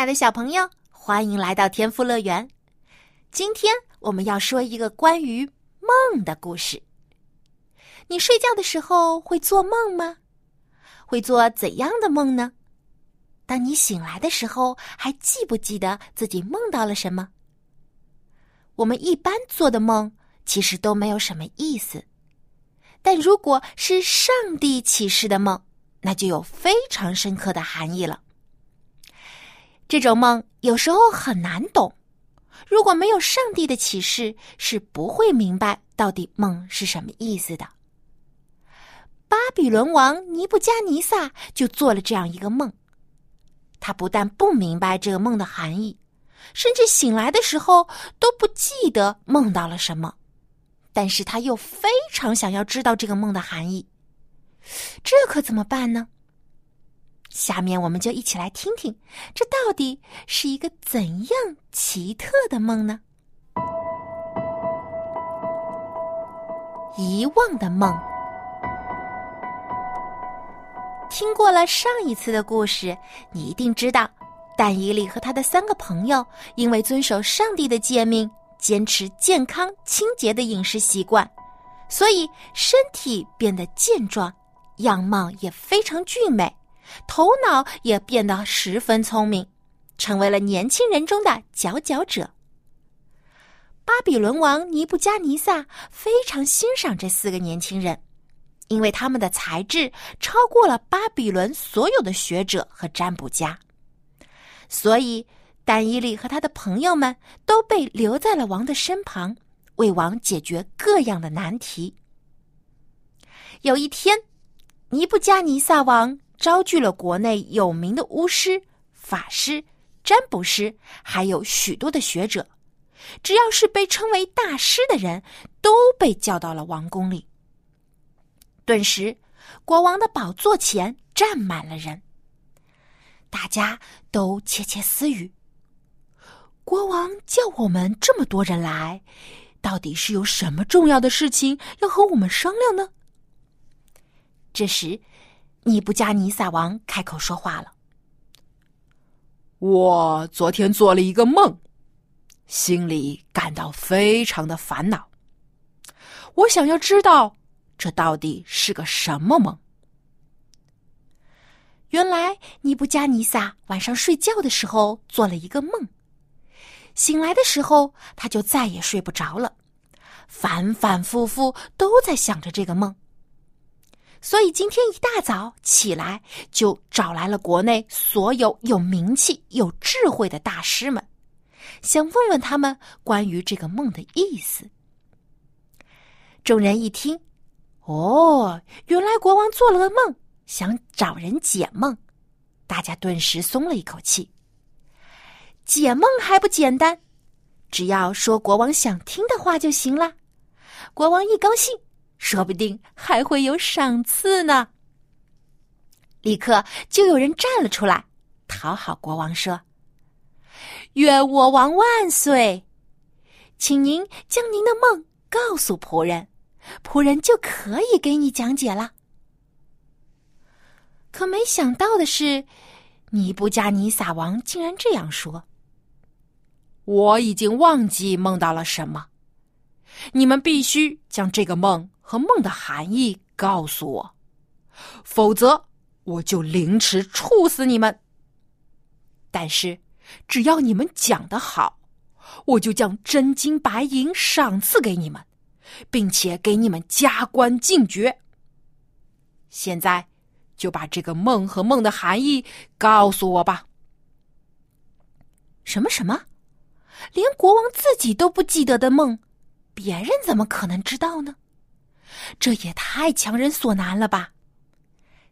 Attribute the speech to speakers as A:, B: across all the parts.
A: 亲爱的小朋友，欢迎来到天赋乐园。今天我们要说一个关于梦的故事。你睡觉的时候会做梦吗？会做怎样的梦呢？当你醒来的时候，还记不记得自己梦到了什么？我们一般做的梦其实都没有什么意思，但如果是上帝启示的梦，那就有非常深刻的含义了。这种梦有时候很难懂，如果没有上帝的启示，是不会明白到底梦是什么意思的。巴比伦王尼布加尼撒就做了这样一个梦，他不但不明白这个梦的含义，甚至醒来的时候都不记得梦到了什么，但是他又非常想要知道这个梦的含义，这可怎么办呢？下面我们就一起来听听，这到底是一个怎样奇特的梦呢？遗忘的梦。听过了上一次的故事，你一定知道，但以理和他的三个朋友因为遵守上帝的诫命，坚持健康清洁的饮食习惯，所以身体变得健壮，样貌也非常俊美。头脑也变得十分聪明，成为了年轻人中的佼佼者。巴比伦王尼布加尼撒非常欣赏这四个年轻人，因为他们的才智超过了巴比伦所有的学者和占卜家，所以丹伊利和他的朋友们都被留在了王的身旁，为王解决各样的难题。有一天，尼布加尼撒王。招聚了国内有名的巫师、法师、占卜师，还有许多的学者。只要是被称为大师的人，都被叫到了王宫里。顿时，国王的宝座前站满了人，大家都窃窃私语：国王叫我们这么多人来，到底是有什么重要的事情要和我们商量呢？这时。尼布加尼撒王开口说话了：“
B: 我昨天做了一个梦，心里感到非常的烦恼。我想要知道这到底是个什么梦。”
A: 原来尼布加尼撒晚上睡觉的时候做了一个梦，醒来的时候他就再也睡不着了，反反复复都在想着这个梦。所以今天一大早起来，就找来了国内所有有名气、有智慧的大师们，想问问他们关于这个梦的意思。众人一听，哦，原来国王做了个梦，想找人解梦，大家顿时松了一口气。解梦还不简单，只要说国王想听的话就行了。国王一高兴。说不定还会有赏赐呢。立刻就有人站了出来，讨好国王说：“愿我王万岁！请您将您的梦告诉仆人，仆人就可以给你讲解了。”可没想到的是，尼布加尼撒王竟然这样说：“
B: 我已经忘记梦到了什么，你们必须将这个梦。”和梦的含义告诉我，否则我就凌迟处死你们。但是只要你们讲的好，我就将真金白银赏赐给你们，并且给你们加官进爵。现在就把这个梦和梦的含义告诉我吧。
A: 什么什么？连国王自己都不记得的梦，别人怎么可能知道呢？”这也太强人所难了吧！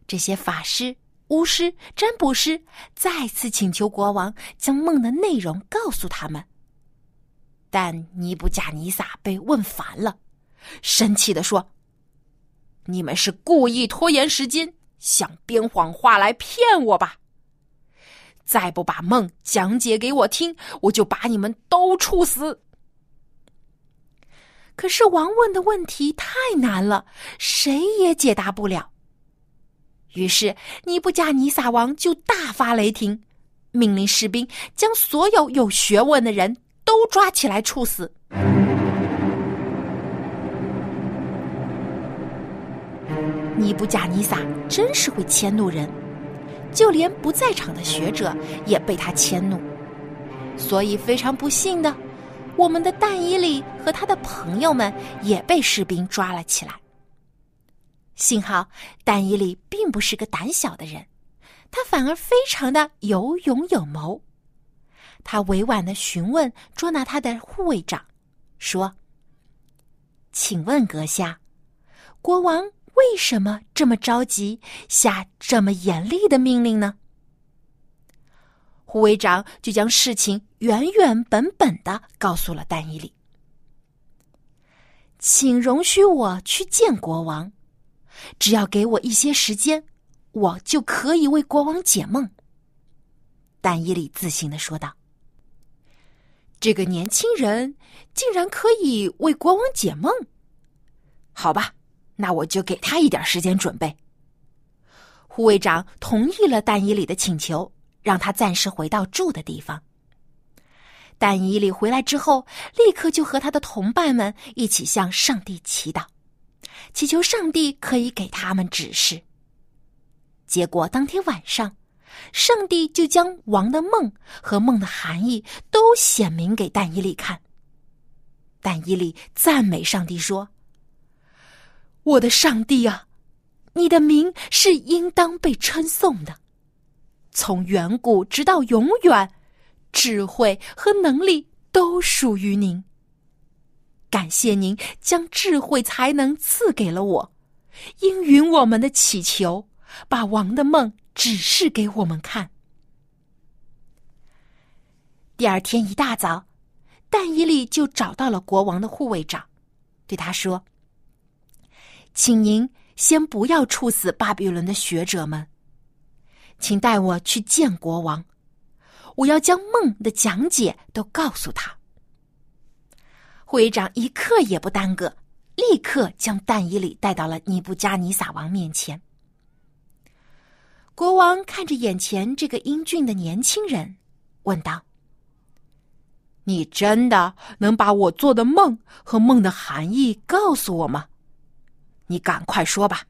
A: 这些法师、巫师、占卜师再次请求国王将梦的内容告诉他们。但尼布贾尼撒被问烦了，生气地说：“
B: 你们是故意拖延时间，想编谎话来骗我吧？再不把梦讲解给我听，我就把你们都处死。”
A: 可是王问的问题太难了，谁也解答不了。于是尼布加尼撒王就大发雷霆，命令士兵将所有有学问的人。都抓起来处死！尼布贾尼撒真是会迁怒人，就连不在场的学者也被他迁怒。所以非常不幸的，我们的但伊里和他的朋友们也被士兵抓了起来。幸好但伊里并不是个胆小的人，他反而非常的有勇有谋。他委婉的询问捉拿他的护卫长，说：“请问阁下，国王为什么这么着急下这么严厉的命令呢？”护卫长就将事情原原本本的告诉了丹伊里。请容许我去见国王，只要给我一些时间，我就可以为国王解梦。”丹伊里自信的说道。
B: 这个年轻人竟然可以为国王解梦，好吧，那我就给他一点时间准备。
A: 护卫长同意了丹伊里的请求，让他暂时回到住的地方。但伊里回来之后，立刻就和他的同伴们一起向上帝祈祷，祈求上帝可以给他们指示。结果当天晚上。上帝就将王的梦和梦的含义都显明给但伊利看。但伊利赞美上帝说：“我的上帝啊，你的名是应当被称颂的，从远古直到永远，智慧和能力都属于您。感谢您将智慧才能赐给了我，应允我们的祈求，把王的梦。”指示给我们看。第二天一大早，但伊利就找到了国王的护卫长，对他说：“请您先不要处死巴比伦的学者们，请带我去见国王，我要将梦的讲解都告诉他。”会长一刻也不耽搁，立刻将但伊里带到了尼布加尼撒王面前。国王看着眼前这个英俊的年轻人，问道：“
B: 你真的能把我做的梦和梦的含义告诉我吗？你赶快说吧。”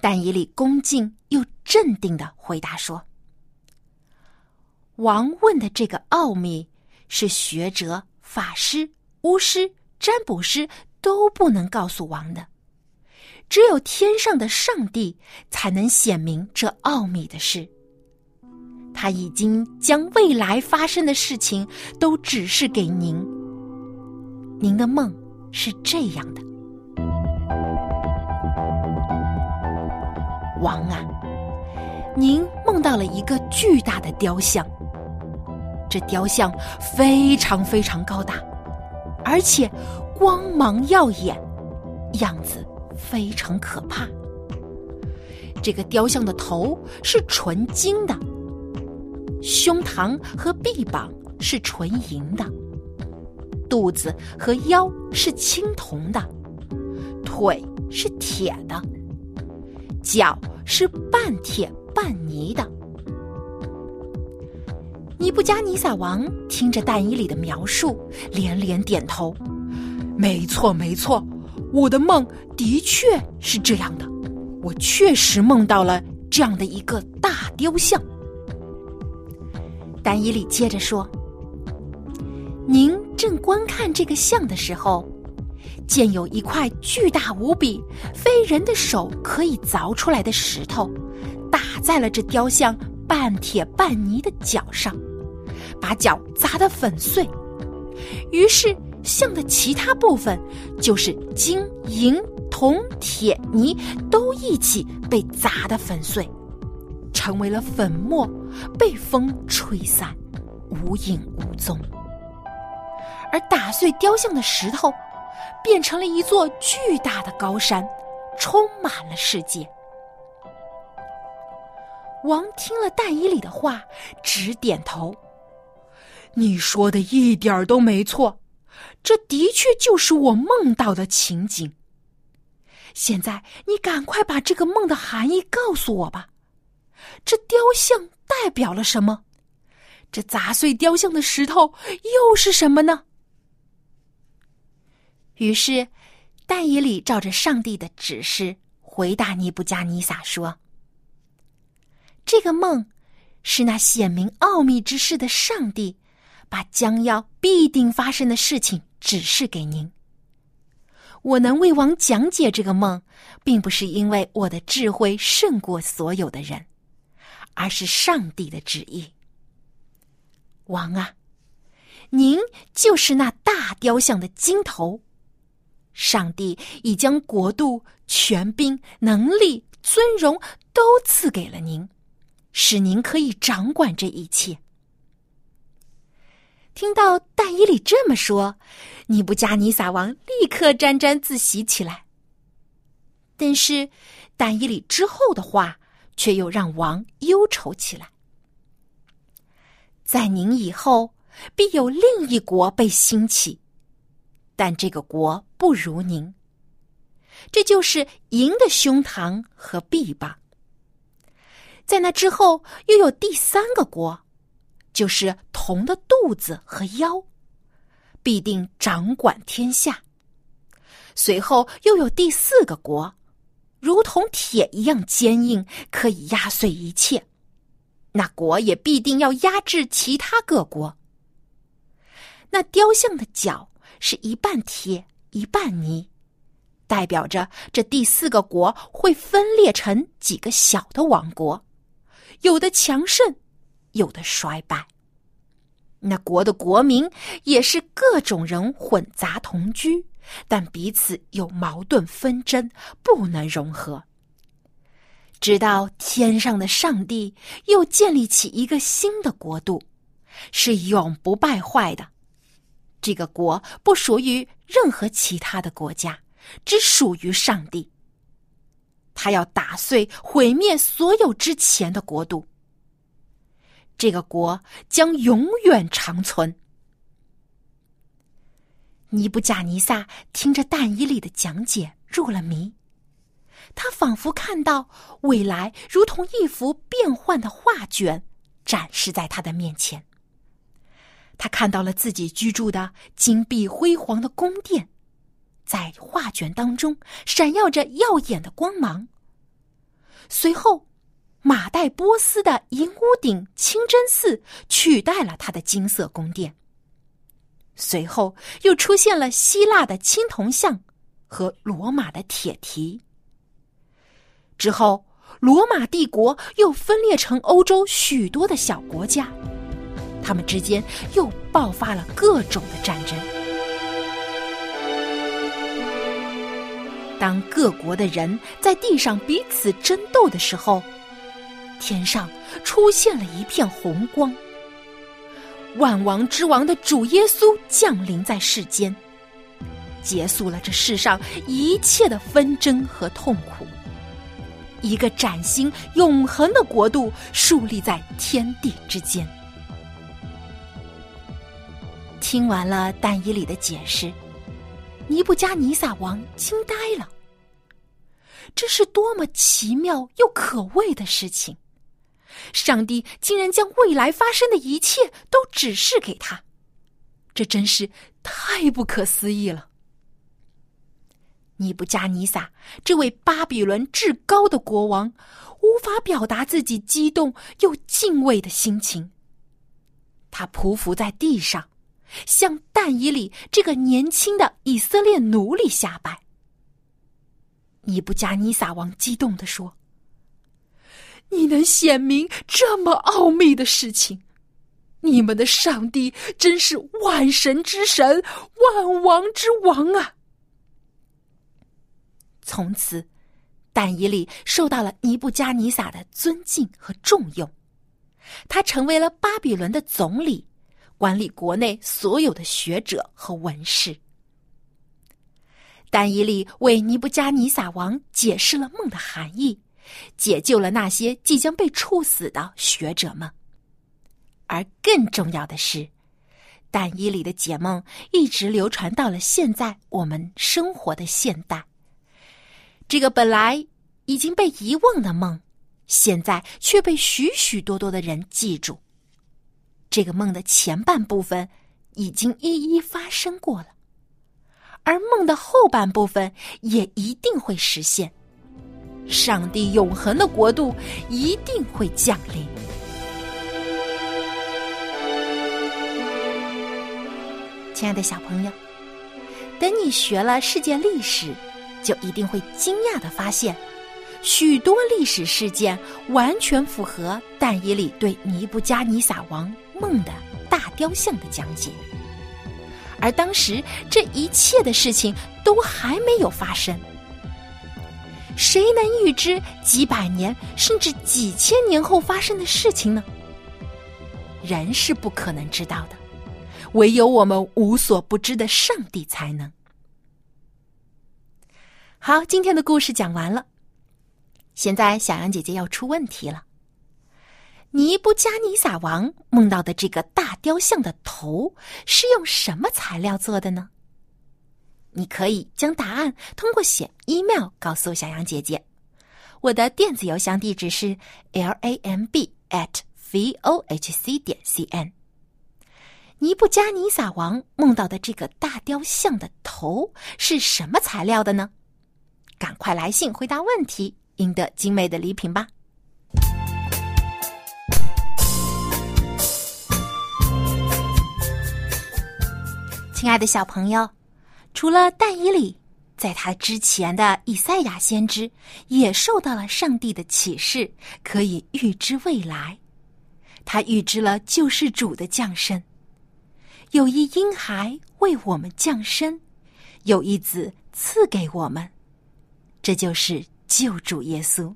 A: 但以理恭敬又镇定的回答说：“王问的这个奥秘，是学者、法师、巫师、占卜师都不能告诉王的。”只有天上的上帝才能显明这奥秘的事。他已经将未来发生的事情都指示给您。您的梦是这样的：王啊，您梦到了一个巨大的雕像。这雕像非常非常高大，而且光芒耀眼，样子。非常可怕。这个雕像的头是纯金的，胸膛和臂膀是纯银的，肚子和腰是青铜的，腿是铁的，脚是半铁半泥的。尼布加尼撒王听着但伊里的描述，连连点头：“
B: 没错，没错。”我的梦的确是这样的，我确实梦到了这样的一个大雕像。
A: 丹伊里接着说：“您正观看这个像的时候，见有一块巨大无比、非人的手可以凿出来的石头，打在了这雕像半铁半泥的脚上，把脚砸得粉碎。于是。”像的其他部分就是金银、铜、铁、泥都一起被砸得粉碎，成为了粉末，被风吹散，无影无踪。而打碎雕像的石头，变成了一座巨大的高山，充满了世界。王听了但以里的话，直点头。
B: 你说的一点儿都没错，这的确就是我梦到的情景。
A: 现在你赶快把这个梦的含义告诉我吧。这雕像代表了什么？这砸碎雕像的石头又是什么呢？于是，但以里照着上帝的指示回答尼布加尼撒说：“这个梦是那显明奥秘之事的上帝。”把将要必定发生的事情指示给您。我能为王讲解这个梦，并不是因为我的智慧胜过所有的人，而是上帝的旨意。王啊，您就是那大雕像的金头，上帝已将国度、权柄、能力、尊荣都赐给了您，使您可以掌管这一切。听到但以里这么说，尼布加尼撒王立刻沾沾自喜起来。但是，但以里之后的话却又让王忧愁起来。在您以后，必有另一国被兴起，但这个国不如您。这就是银的胸膛和臂膀。在那之后，又有第三个国。就是铜的肚子和腰，必定掌管天下。随后又有第四个国，如同铁一样坚硬，可以压碎一切。那国也必定要压制其他各国。那雕像的脚是一半铁一半泥，代表着这第四个国会分裂成几个小的王国，有的强盛。有的衰败，那国的国民也是各种人混杂同居，但彼此有矛盾纷争，不能融合。直到天上的上帝又建立起一个新的国度，是永不败坏的。这个国不属于任何其他的国家，只属于上帝。他要打碎、毁灭所有之前的国度。这个国将永远长存。尼布贾尼撒听着但以里的讲解入了迷，他仿佛看到未来如同一幅变幻的画卷展示在他的面前。他看到了自己居住的金碧辉煌的宫殿，在画卷当中闪耀着耀眼的光芒。随后。马代波斯的银屋顶清真寺取代了他的金色宫殿。随后又出现了希腊的青铜像和罗马的铁蹄。之后，罗马帝国又分裂成欧洲许多的小国家，他们之间又爆发了各种的战争。当各国的人在地上彼此争斗的时候。天上出现了一片红光，万王之王的主耶稣降临在世间，结束了这世上一切的纷争和痛苦。一个崭新永恒的国度树立在天地之间。听完了但以里的解释，尼布加尼撒王惊呆了。这是多么奇妙又可畏的事情！上帝竟然将未来发生的一切都指示给他，这真是太不可思议了。尼布加尼撒这位巴比伦至高的国王，无法表达自己激动又敬畏的心情。他匍匐在地上，向但以里这个年轻的以色列奴隶下拜。尼布加尼撒王激动地说。你能显明这么奥秘的事情，你们的上帝真是万神之神、万王之王啊！从此，但以理受到了尼布加尼撒的尊敬和重用，他成为了巴比伦的总理，管理国内所有的学者和文士。但伊利为尼布加尼撒王解释了梦的含义，解救了那些即将被处死的学者们。而更重要的是，但以理的解梦一直流传到了现在我们生活的现代。这个本来已经被遗忘的梦，现在却被许许多多的人记住。这个梦的前半部分已经一一发生过了。而梦的后半部分也一定会实现，上帝永恒的国度一定会降临。亲爱的小朋友，等你学了世界历史，就一定会惊讶的发现，许多历史事件完全符合但以理对尼布加尼撒王梦的大雕像的讲解。而当时，这一切的事情都还没有发生。谁能预知几百年甚至几千年后发生的事情呢？人是不可能知道的，唯有我们无所不知的上帝才能。好，今天的故事讲完了。现在，小羊姐姐要出问题了。尼布加尼撒王梦到的这个大雕像的头是用什么材料做的呢？你可以将答案通过写 email 告诉小杨姐姐。我的电子邮箱地址是 l a m b at v o h c 点 c n。尼布加尼撒王梦到的这个大雕像的头是什么材料的呢？赶快来信回答问题，赢得精美的礼品吧！亲爱的小朋友，除了但以理，在他之前的以赛亚先知也受到了上帝的启示，可以预知未来。他预知了救世主的降生，有一婴孩为我们降生，有一子赐给我们，这就是救主耶稣。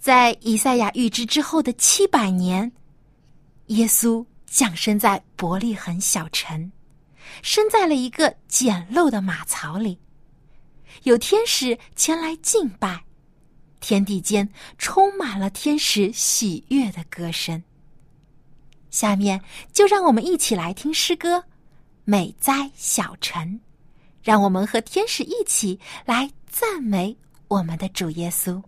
A: 在以赛亚预知之后的七百年，耶稣降生在伯利恒小城。生在了一个简陋的马槽里，有天使前来敬拜，天地间充满了天使喜悦的歌声。下面就让我们一起来听诗歌《美哉小城》，让我们和天使一起来赞美我们的主耶稣。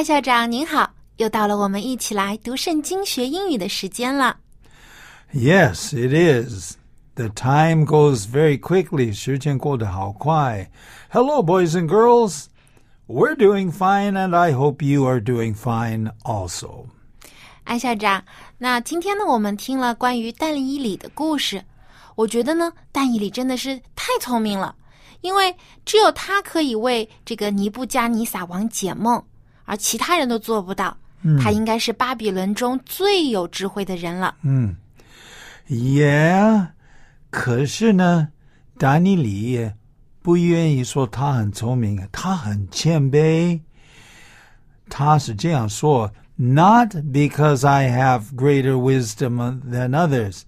A: 艾校长您好，又到了我们一起来读圣经学英语的时间了。
C: Yes, it is. The time goes very quickly. 时间过得好快. Hello, boys and girls. We're doing fine, and I hope you are doing fine also.
A: 艾校长，那今天呢，我们听了关于但以理的故事。我觉得呢，但以理真的是太聪明了，因为只有他可以为这个尼布加尼撒王解梦，而其他人都做不到。他应该是巴比伦中最有智慧的人了。
C: 嗯，Yeah，可是呢，丹尼里不愿意说他很聪明，他很谦卑。他是这样说：“Not because I have greater wisdom than others，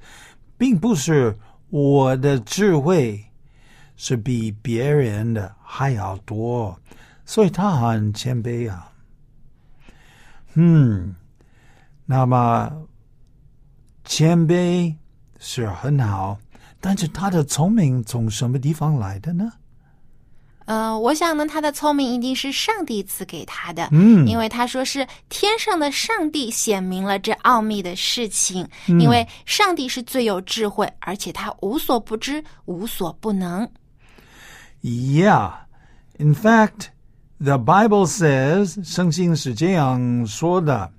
C: 并不是我的智慧是比别人的还要多，所以他很谦卑啊。”嗯，那么谦卑是很好，但是他的聪明从什么地方来的呢？
A: 呃，我想呢，他的聪明一定是上帝赐给他的。
C: 嗯，
A: 因为他说是天上的上帝显明了这奥秘的事情。因为上帝是最有智慧，而且他无所不知，无所不能。
C: Yeah, in fact. The Bible says, 圣经是这样说的,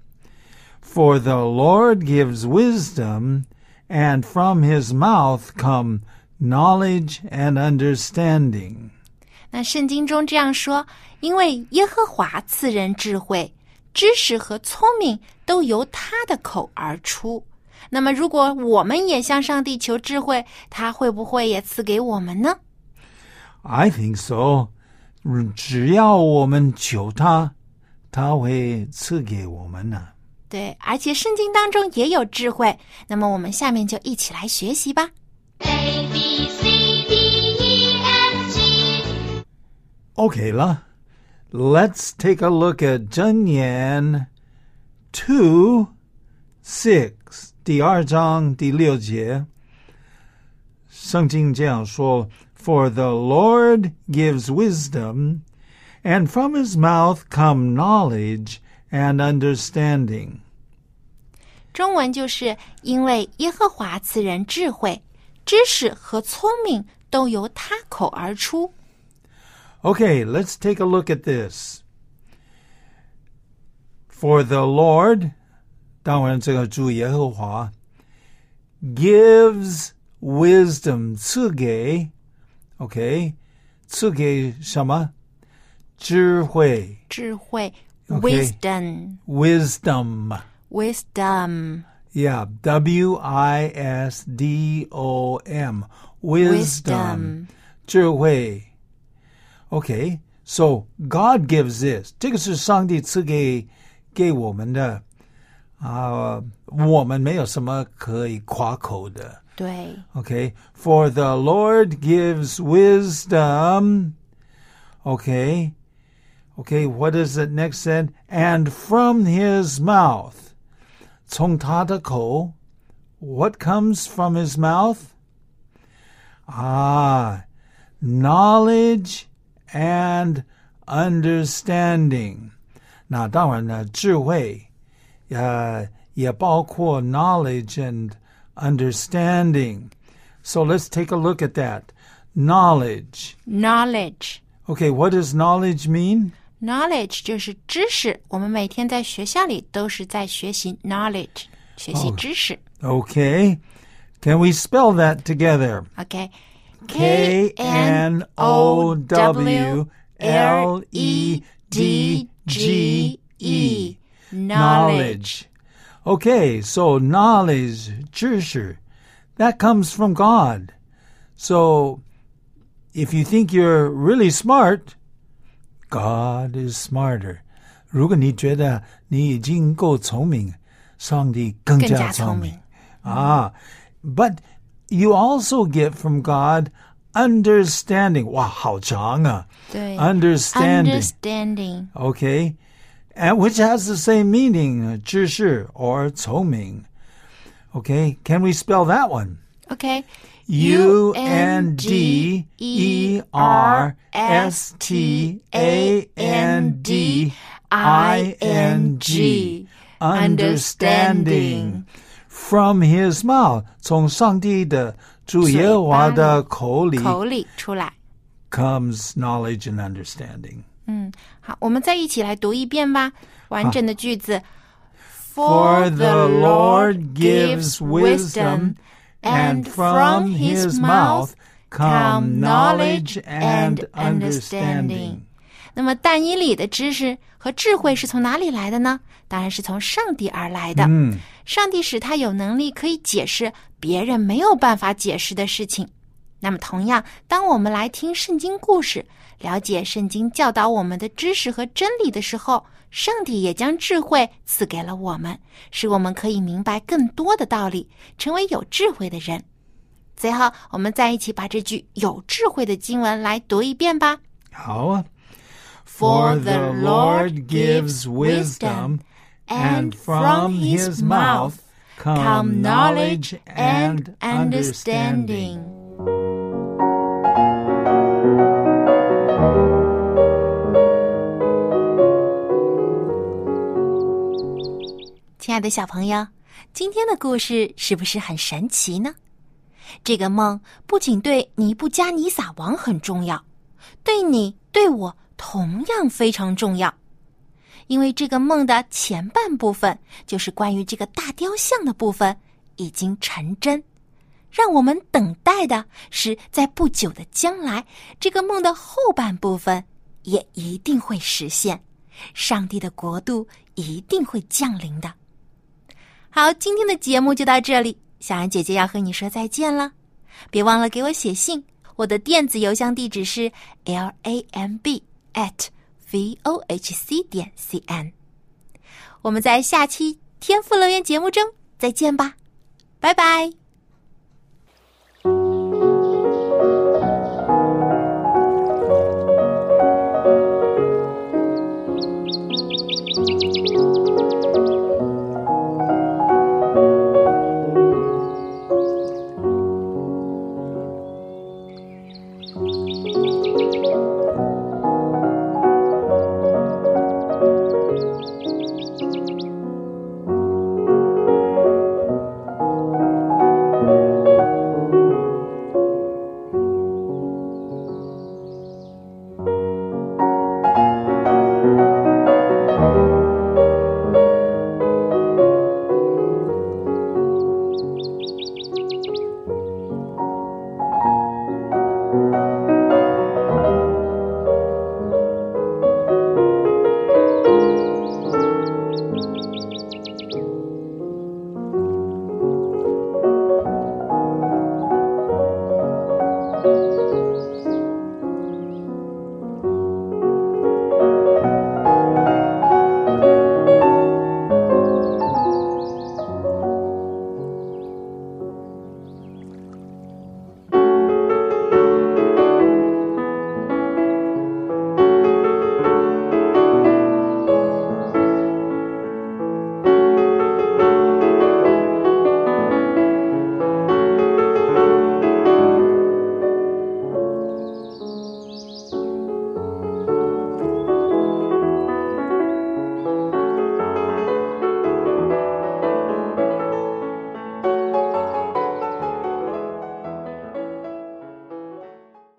C: For the Lord gives wisdom, and from his mouth come knowledge and understanding.
A: 那圣经中这样说，因为耶和华赐人智慧、知识和聪明，都由他的口而出。那么，如果我们也向上帝求智慧，他会不会也赐给我们呢？
C: I think so. 只要我们求他，他会赐给我们呢。
A: 对，而且圣经当中也有智慧。那么我们下面就一起来学习吧。
D: A B C D E F G。
C: OK 了，Let's take a look at 箴言 two six 第二章第六节。圣经这样说。For the Lord gives wisdom, and from his mouth come knowledge and understanding.
A: 中文就是因为耶和华赐人智慧、知识和聪明，都由他口而出。
C: Okay, let's take a look at this. For the Lord, 当然这个主耶和华 gives wisdom 赐给 OK，赐给什么？智慧。
A: 智慧。
C: Okay.
A: Wisdom.
C: Wisdom.
A: Wisdom.
C: Yeah, W I S D O M. Wisdom. 智慧。Okay, so God gives this. 这个是上帝赐给给我们的啊，我们没有什么可以夸口的。
A: 对。
C: Okay. For the Lord gives wisdom. Okay. Okay. What is it next said? And from his mouth. 从他的口. What comes from his mouth? Ah, knowledge and understanding. 那当然呢，智慧，呃，也包括 knowledge and understanding. So let's take a look at that. Knowledge.
A: Knowledge.
C: Okay, what does knowledge mean?
A: Knowledge 就是知识。我们每天在学校里都是在学习 knowledge，学习知识。
C: Oh. Okay. Can we spell that together?
A: Okay.
C: K N O W L E D G E. Knowledge. Okay, so knowledge, 知识, that comes from God. So if you think you're really smart, God is smarter. 如果你觉得你已经够聪明，上帝更加聪明。啊，But you also get from God understanding. 哇，好长啊！
A: 对，
C: understanding.
A: Understanding.
C: Okay and which has the same meaning, 知识 or 聪明. Okay, can we spell that one?
A: Okay.
C: U N D E R S T A N D I N G. Understanding. From his mouth, 从上帝的主耶和华的口里
A: 口里出来
C: comes knowledge and understanding.
A: 嗯，好，我们再一起来读一遍吧，完整的句子。
C: For the Lord gives wisdom, and from his mouth come knowledge and understanding.
A: 那么但以理的知识和智慧是从哪里来的呢？当然是从上帝而来的。
C: 嗯
A: 上帝使他有能力可以解释别人没有办法解释的事情。那么，同样，当我们来听圣经故事，了解圣经教导我们的知识和真理的时候，上帝也将智慧赐给了我们，使我们可以明白更多的道理，成为有智慧的人。最后，我们再一起把这句有智慧的经文来读一遍吧。
C: 好啊。For the Lord gives wisdom, and from his mouth come knowledge and understanding.
A: 亲爱的小朋友，今天的故事是不是很神奇呢？这个梦不仅对尼布加尼撒王很重要，对你对我同样非常重要，因为这个梦的前半部分就是关于这个大雕像的部分已经成真，让我们等待的是在不久的将来，这个梦的后半部分也一定会实现，上帝的国度一定会降临的。好，今天的节目就到这里。小安姐姐要和你说再见了，别忘了给我写信，我的电子邮箱地址是 l a m b at v o h c 点 c n。我们在下期天赋乐园节目中再见吧，拜拜。